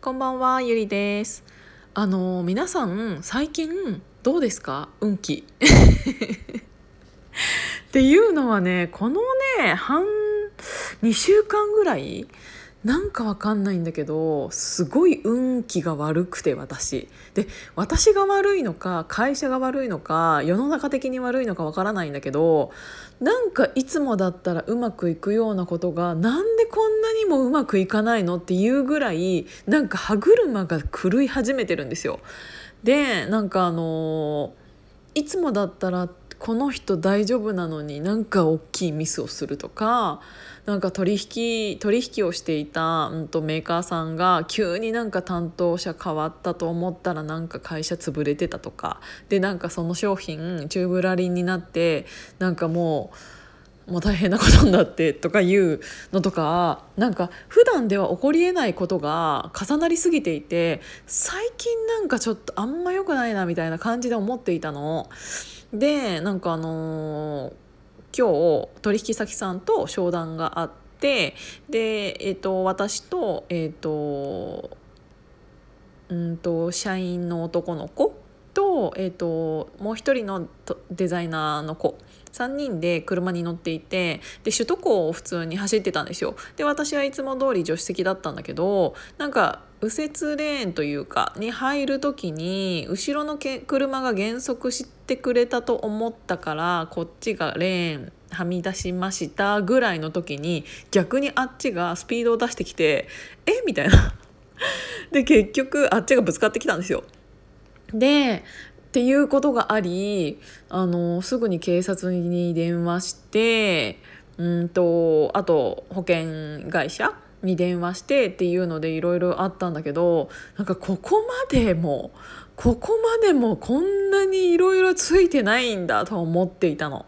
こんばんは、ゆりです。あの皆さん最近どうですか？運気。っていうのはねこのね半2週間ぐらいなんかわかんないんだけどすごい運気が悪くて私。で私が悪いのか会社が悪いのか世の中的に悪いのかわからないんだけどなんかいつもだったらうまくいくようなことがなんこんなにもうまくいかないのっていうぐらいなんか歯車が狂い始めてるんですよ。でなんかあのいつもだったらこの人大丈夫なのになんか大きいミスをするとかなんか取引取引をしていた、うん、とメーカーさんが急になんか担当者変わったと思ったらなんか会社潰れてたとかでなんかその商品チューブラリになってなんかもうもう大変なことになってとかいうのとかなんか普段では起こりえないことが重なりすぎていて最近なんかちょっとあんま良くないなみたいな感じで思っていたの。でなんかあのー今日取引先さんと商談があってで、えー、と私と,、えーとんと社員の男の子と,、えー、ともう一人のデザイナーの子3人で車に乗っていてで首都高を普通に走ってたんですよで私はいつも通り助手席だったんだけどなんか右折レーンというかに入る時に後ろのけ車が減速してくれたと思ったからこっちがレーンはみ出しましたぐらいの時に逆にあっちがスピードを出してきてえ？みたいな。で結局あっちがぶつかってきたんですよ。でっていうことがありあのすぐに警察に電話してうんとあと保険会社に電話してっていうのでいろいろあったんだけどなんかここまでもここまでもこんなにいろいろついてないんだと思っていたの。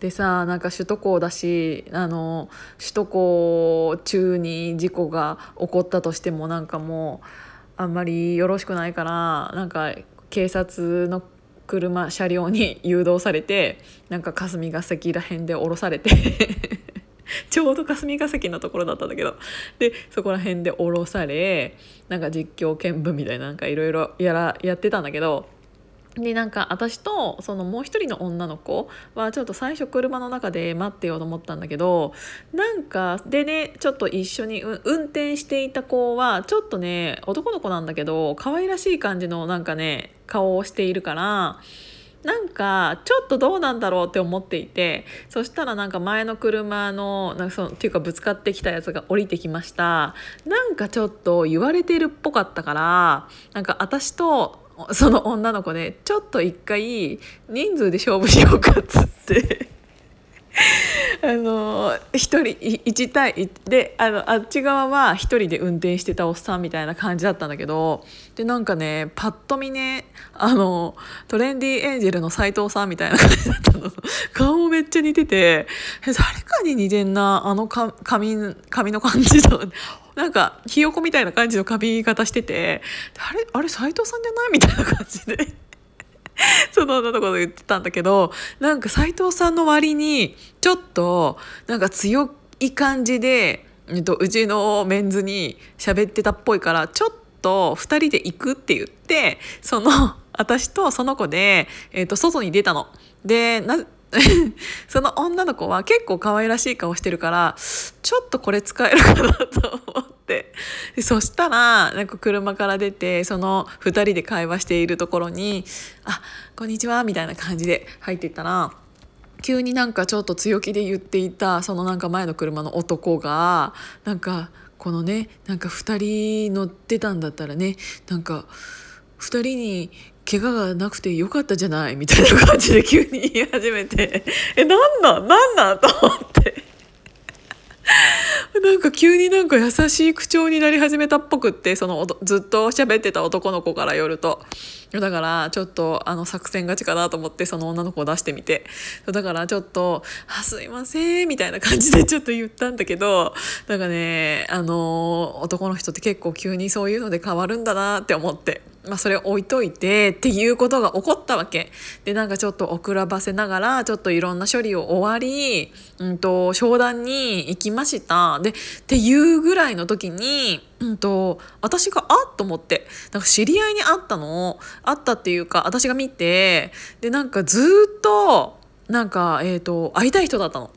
でさなんか首都高だしあの首都高中に事故が起こったとしてもなんかもうあんまりよろしくないからなんか警察の車車両に誘導されてなんか霞が関ら辺で降ろされて ちょうど霞が関のところだったんだけどでそこら辺で降ろされなんか実況見分みたいななんかいろいろやってたんだけどでなんか私とそのもう一人の女の子はちょっと最初車の中で待ってようと思ったんだけどなんかでねちょっと一緒に運転していた子はちょっとね男の子なんだけど可愛らしい感じのなんかね顔をしているからなんかちょっとどうなんだろうって思っていてそしたらなんか前の車のなんかそのっていうかぶつかってきたやつが降りてきました。なんかちょっと言われてるっぽかったからなんか私とその女の子、ね、ちょっと一回人数で勝負しようかっつって あの一人一対であのあっち側は一人で運転してたおっさんみたいな感じだったんだけどでなんかねパッと見ねあのトレンディエンジェルの斎藤さんみたいな感じだったの。顔もめっちゃ似てて誰かに似てんなあのか髪髪の感じと。なんかひよこみたいな感じの髪型しててあれあれ斎藤さんじゃない？みたいな感じで その女の子と言ってたんだけどなんか斎藤さんの割にちょっとなんか強い感じで、えっと、うちのメンズに喋ってたっぽいからちょっと2人で行くって言ってその私とその子で、えっと、外に出たの。で その女の子は結構可愛らしい顔してるからちょっとこれ使えるかなと思って。そしたらなんか車から出てその2人で会話しているところに「あこんにちは」みたいな感じで入っていったら急になんかちょっと強気で言っていたそのなんか前の車の男がなんかこのねなんか2人乗ってたんだったらねなんか2人に怪我がなくてよかったじゃないみたいな感じで急に言い始めて。えなんなん？なんなん？と思って。なんか急になんか優しい口調になり始めたっぽくってそのずっと喋ってた男の子からよると。だからちょっとあの作戦勝ちかなと思ってその女の子を出してみて。だからちょっと「あすいません」みたいな感じでちょっと言ったんだけど。なんかねあの男の人って結構急にそういうので変わるんだなって思って。まあ、それ置いといてっていうことが起こったわけ。でなんかちょっと遅らばせながらちょっといろんな処理を終わり、うんと、商談に行きました。でっていうぐらいの時に、うんと、私があっと思ってなんか知り合いに会ったの？会ったっていうか私が見てでなんかずっとなんか、えーと会いたい人だったの。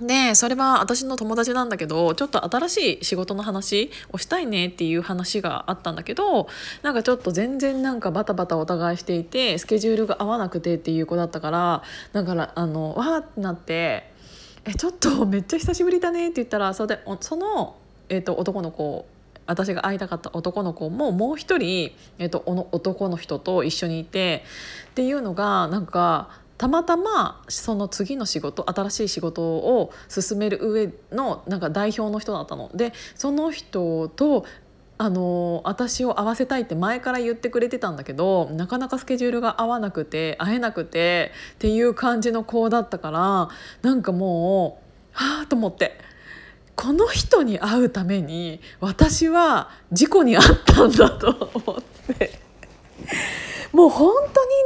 でそれは私の友達なんだけどちょっと新しい仕事の話をしたいねっていう話があったんだけどなんかちょっと全然なんかバタバタお互いしていてスケジュールが合わなくてっていう子だったからだからあのわーってなって「えちょっとめっちゃ久しぶりだね」って言ったらそれでその、えーと、男の子私が会いたかった男の子ももう一人、えーと、と男の人と一緒にいてっていうのがなんかたまたまその次の仕事新しい仕事を進める上のなんか代表の人だったの。でその人とあの私を会わせたいって前から言ってくれてたんだけどなかなかスケジュールが合わなくて会えなくてっていう感じの子だったからなんかもうはあと思って。この人に会うために私は事故に遭ったんだと思って。もう本当にね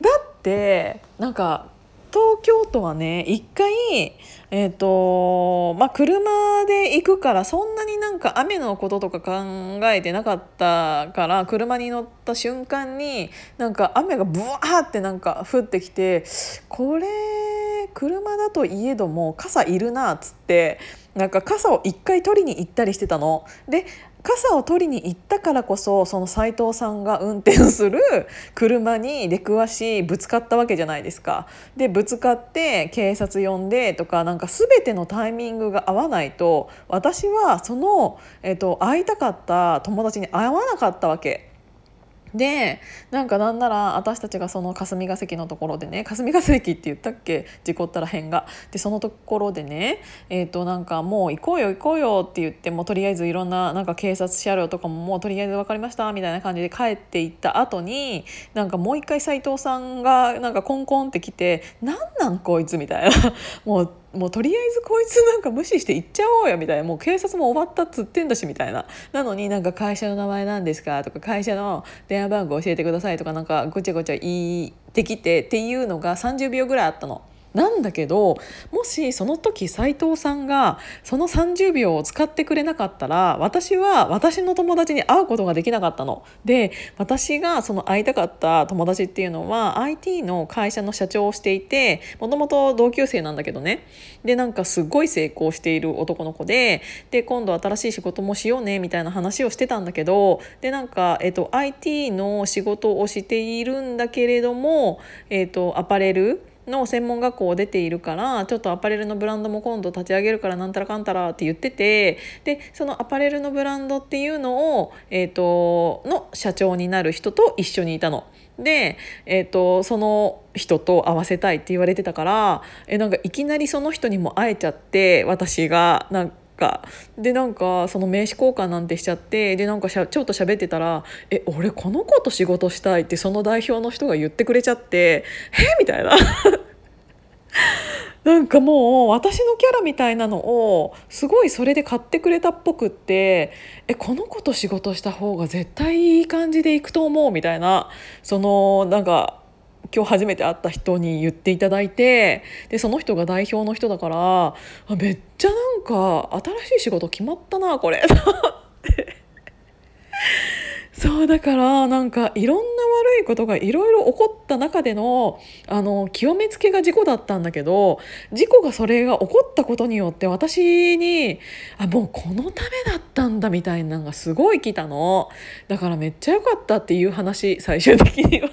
だってなんか東京都はね一回えっ、ー、とまあ車で行くからそんなになんか雨のこととか考えてなかったから車に乗った瞬間になんか雨がブワーってなんか降ってきてこれ車だといえども傘いるなっつってなんか傘を一回取りに行ったりしてたの。で傘を取りに行ったからこそその斎藤さんが運転する 車に出くわしぶつかったわけじゃないですか。でぶつかって警察呼んでとかなんか全てのタイミングが合わないと私はその、えっと、会いたかった友達に会わなかったわけ。でなんかなんなら私たちがその霞が関のところでね霞が関って言ったっけ？事故ったら変が。でそのところでねえっ、ー、となんかもう行こうよ行こうよって言ってもとりあえずいろんななんか警察車両とかももうとりあえず分かりましたみたいな感じで帰っていった後になんかもう一回斎藤さんがなんかコンコンって来て「なんなんこいつ」みたいな。もうもうとりあえずこいつなんか無視して行っちゃおうよみたいなもう警察も終わったっつってんだしみたいななのになんか会社の名前なんですかとか会社の電話番号教えてくださいとかなんかごちゃごちゃ言ってきてっていうのが30秒ぐらいあったの。なんだけどもしその時斉藤さんがその30秒を使ってくれなかったら私は私の友達に会うことができなかったの。で私がその会いたかった友達っていうのは IT の会社の社長をしていてもともと同級生なんだけどねでなんかすごい成功している男の子でで今度新しい仕事もしようねみたいな話をしてたんだけどでなんか、えっと、IT の仕事をしているんだけれども、えっと、アパレルの専門学校を出ているからちょっとアパレルのブランドも今度立ち上げるからなんたらかんたらって言っててでそのアパレルのブランドっていうのを、えーと、の社長になる人と一緒にいたの。で、えーと、その人と会わせたいって言われてたからえなんかいきなりその人にも会えちゃって私がなんか。でなんかその名刺交換なんてしちゃってでなんかしゃちょっと喋ってたら「え俺この子と仕事したい」ってその代表の人が言ってくれちゃって「え？みたいな。なんかもう私のキャラみたいなのをすごいそれで買ってくれたっぽくってえこの子と仕事した方が絶対いい感じでいくと思うみたいな。そのなんか今日初めて会った人に言っていただいてでその人が代表の人だからあめっちゃなんか新しい仕事決まったなこれ。そうだからなんかいろんな悪いことがいろいろ起こった中でのあの極めつけが事故だったんだけど事故がそれが起こったことによって私にあもうこのためだったんだみたいなのがすごい来たの。だからめっちゃ良かったっていう話最終的には。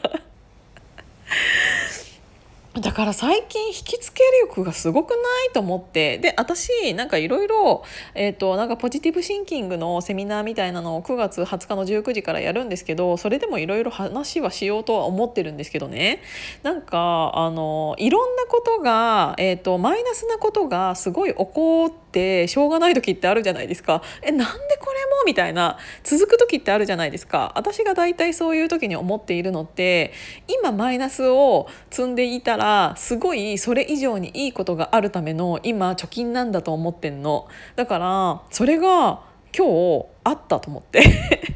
だから最近引きつけ力がすごくないと思って。で私なんかいろいろえっ、ー、となんかポジティブシンキングのセミナーみたいなのを9月20日の19時からやるんですけどそれでもいろいろ話はしようとは思ってるんですけどね。なんかあのいろんなことが、えーと、マイナスなことがすごい起こってしょうがない時ってあるじゃないですか。えなんでこれもみたいな続く時ってあるじゃないですか。私が大体そういう時に思っているのって今マイナスを積んでいたららすごいそれ以上にいいことがあるための今貯金なんだと思ってんの。だからそれが今日あったと思って。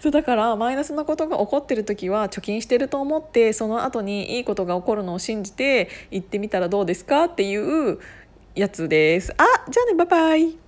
そうだからマイナスなことが起こってる時は貯金してると思ってその後にいいことが起こるのを信じて行ってみたらどうですかっていうやつです。あじゃあねバイバイ。